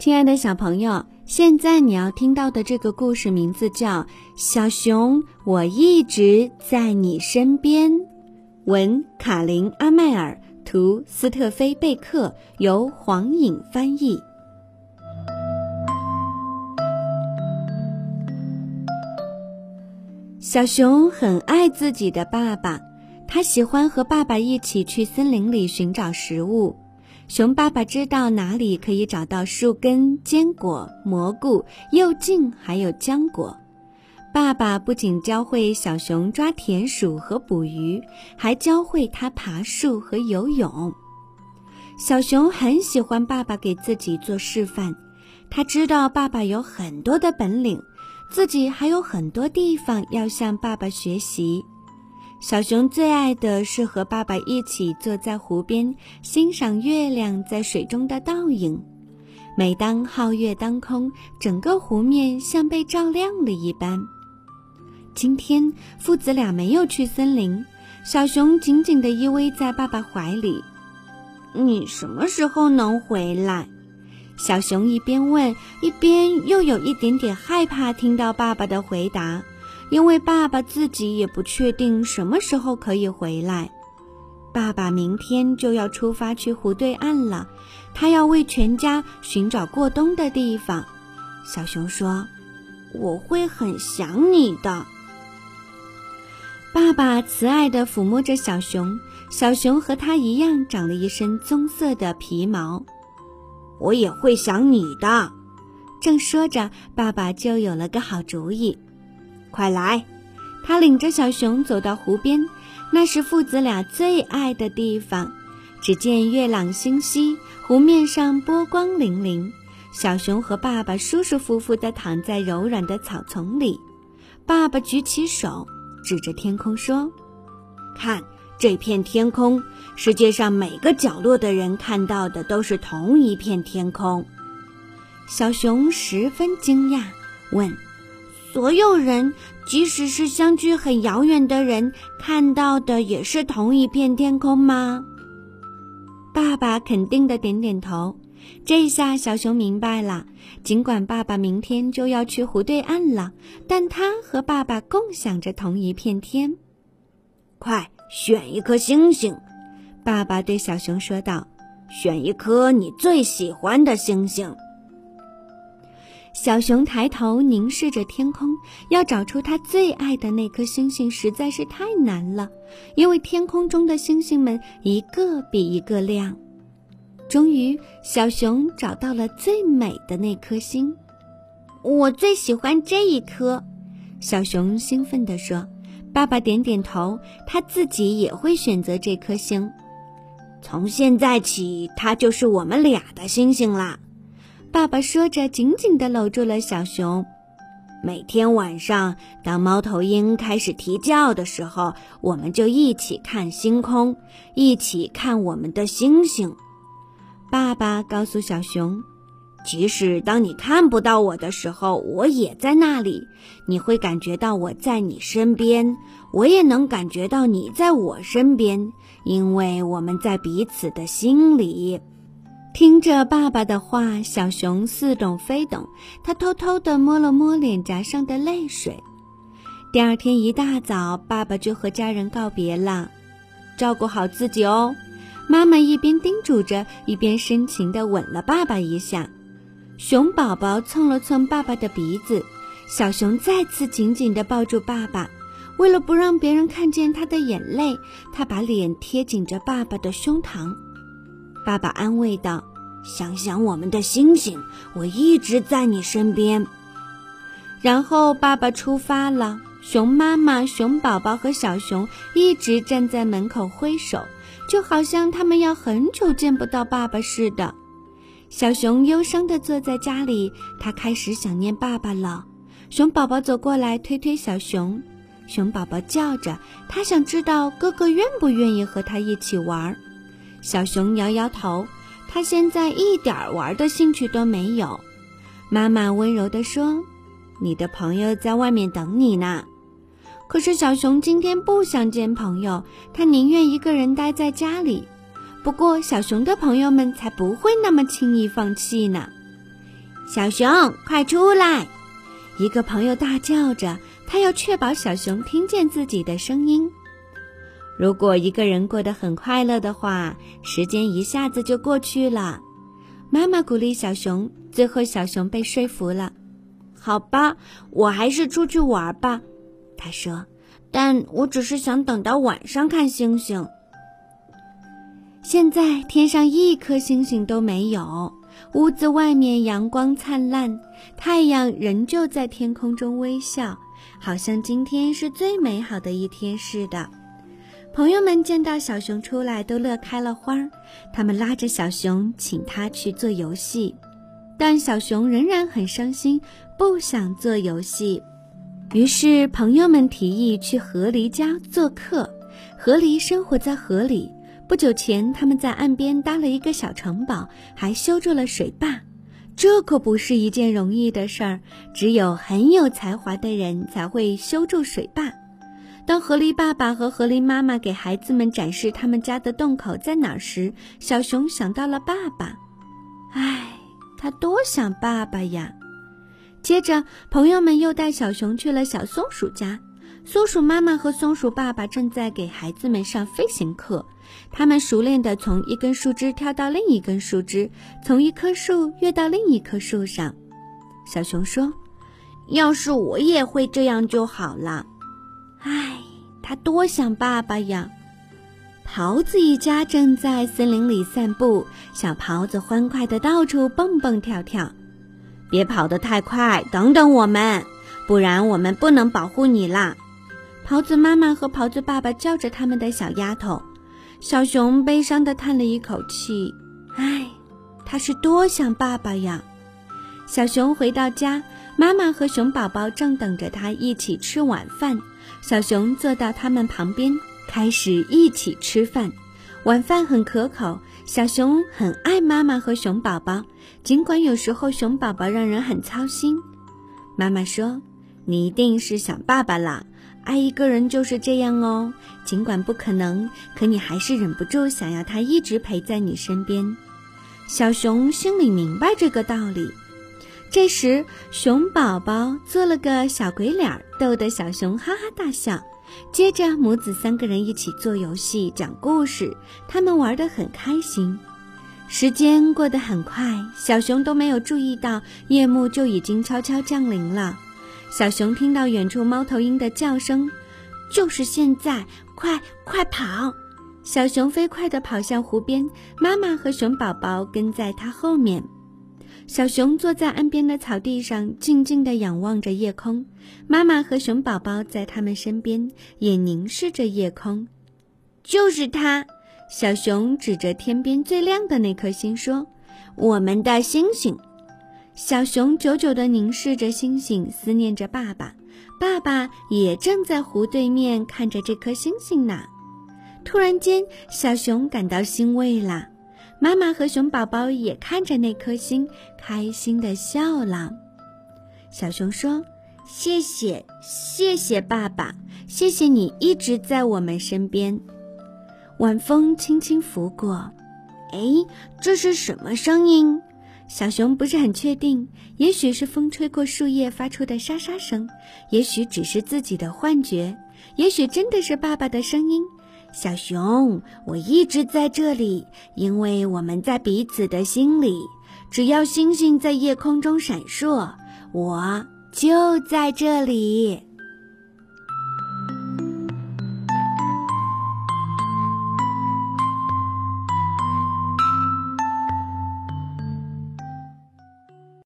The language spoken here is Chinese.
亲爱的小朋友，现在你要听到的这个故事名字叫《小熊，我一直在你身边》。文：卡琳·阿麦尔，图：斯特菲·贝克，由黄颖翻译。小熊很爱自己的爸爸，他喜欢和爸爸一起去森林里寻找食物。熊爸爸知道哪里可以找到树根、坚果、蘑菇、柚茎，还有浆果。爸爸不仅教会小熊抓田鼠和捕鱼，还教会他爬树和游泳。小熊很喜欢爸爸给自己做示范，他知道爸爸有很多的本领，自己还有很多地方要向爸爸学习。小熊最爱的是和爸爸一起坐在湖边，欣赏月亮在水中的倒影。每当皓月当空，整个湖面像被照亮了一般。今天父子俩没有去森林，小熊紧紧地依偎在爸爸怀里。“你什么时候能回来？”小熊一边问，一边又有一点点害怕听到爸爸的回答。因为爸爸自己也不确定什么时候可以回来。爸爸明天就要出发去湖对岸了，他要为全家寻找过冬的地方。小熊说：“我会很想你的。”爸爸慈爱地抚摸着小熊，小熊和他一样长了一身棕色的皮毛。我也会想你的。正说着，爸爸就有了个好主意。快来！他领着小熊走到湖边，那是父子俩最爱的地方。只见月朗星稀，湖面上波光粼粼。小熊和爸爸舒舒服服地躺在柔软的草丛里。爸爸举起手，指着天空说：“看这片天空，世界上每个角落的人看到的都是同一片天空。”小熊十分惊讶，问。所有人，即使是相距很遥远的人，看到的也是同一片天空吗？爸爸肯定的点点头。这下小熊明白了，尽管爸爸明天就要去湖对岸了，但他和爸爸共享着同一片天。快选一颗星星，爸爸对小熊说道：“选一颗你最喜欢的星星。”小熊抬头凝视着天空，要找出它最爱的那颗星星实在是太难了，因为天空中的星星们一个比一个亮。终于，小熊找到了最美的那颗星。我最喜欢这一颗，小熊兴奋地说。爸爸点点头，他自己也会选择这颗星。从现在起，它就是我们俩的星星啦。爸爸说着，紧紧地搂住了小熊。每天晚上，当猫头鹰开始啼叫的时候，我们就一起看星空，一起看我们的星星。爸爸告诉小熊：“即使当你看不到我的时候，我也在那里。你会感觉到我在你身边，我也能感觉到你在我身边，因为我们在彼此的心里。”听着爸爸的话，小熊似懂非懂。他偷偷地摸了摸脸颊上的泪水。第二天一大早，爸爸就和家人告别了：“照顾好自己哦。”妈妈一边叮嘱着，一边深情地吻了爸爸一下。熊宝宝蹭了蹭爸爸的鼻子，小熊再次紧紧地抱住爸爸。为了不让别人看见他的眼泪，他把脸贴紧着爸爸的胸膛。爸爸安慰道：“想想我们的星星，我一直在你身边。”然后爸爸出发了。熊妈妈、熊宝宝和小熊一直站在门口挥手，就好像他们要很久见不到爸爸似的。小熊忧伤地坐在家里，他开始想念爸爸了。熊宝宝走过来推推小熊，熊宝宝叫着，他想知道哥哥愿不愿意和他一起玩。小熊摇摇头，他现在一点玩的兴趣都没有。妈妈温柔地说：“你的朋友在外面等你呢。”可是小熊今天不想见朋友，他宁愿一个人待在家里。不过小熊的朋友们才不会那么轻易放弃呢。小熊，快出来！一个朋友大叫着，他要确保小熊听见自己的声音。如果一个人过得很快乐的话，时间一下子就过去了。妈妈鼓励小熊，最后小熊被说服了。好吧，我还是出去玩吧，他说。但我只是想等到晚上看星星。现在天上一颗星星都没有。屋子外面阳光灿烂，太阳仍旧在天空中微笑，好像今天是最美好的一天似的。朋友们见到小熊出来，都乐开了花儿。他们拉着小熊，请他去做游戏，但小熊仍然很伤心，不想做游戏。于是朋友们提议去河狸家做客。河狸生活在河里。不久前，他们在岸边搭了一个小城堡，还修筑了水坝。这可不是一件容易的事儿，只有很有才华的人才会修筑水坝。当河狸爸爸和河狸妈妈给孩子们展示他们家的洞口在哪时，小熊想到了爸爸。唉，他多想爸爸呀！接着，朋友们又带小熊去了小松鼠家。松鼠妈妈和松鼠爸爸正在给孩子们上飞行课，他们熟练地从一根树枝跳到另一根树枝，从一棵树跃到另一棵树上。小熊说：“要是我也会这样就好了。”唉，他多想爸爸呀！桃子一家正在森林里散步，小桃子欢快的到处蹦蹦跳跳。别跑得太快，等等我们，不然我们不能保护你啦！桃子妈妈和桃子爸爸叫着他们的小丫头，小熊悲伤地叹了一口气：“唉，他是多想爸爸呀！”小熊回到家，妈妈和熊宝宝正等着他一起吃晚饭。小熊坐到他们旁边，开始一起吃饭。晚饭很可口，小熊很爱妈妈和熊宝宝，尽管有时候熊宝宝让人很操心。妈妈说：“你一定是想爸爸了。”爱一个人就是这样哦，尽管不可能，可你还是忍不住想要他一直陪在你身边。小熊心里明白这个道理。这时，熊宝宝做了个小鬼脸，逗得小熊哈哈大笑。接着，母子三个人一起做游戏、讲故事，他们玩得很开心。时间过得很快，小熊都没有注意到夜幕就已经悄悄降临了。小熊听到远处猫头鹰的叫声，就是现在！快快跑！小熊飞快地跑向湖边，妈妈和熊宝宝跟在它后面。小熊坐在岸边的草地上，静静地仰望着夜空。妈妈和熊宝宝在他们身边，也凝视着夜空。就是它！小熊指着天边最亮的那颗星说：“我们的星星。”小熊久久地凝视着星星，思念着爸爸。爸爸也正在湖对面看着这颗星星呢。突然间，小熊感到欣慰了。妈妈和熊宝宝也看着那颗星，开心地笑了。小熊说：“谢谢，谢谢爸爸，谢谢你一直在我们身边。”晚风轻轻拂过，哎，这是什么声音？小熊不是很确定，也许是风吹过树叶发出的沙沙声，也许只是自己的幻觉，也许真的是爸爸的声音。小熊，我一直在这里，因为我们在彼此的心里。只要星星在夜空中闪烁，我就在这里。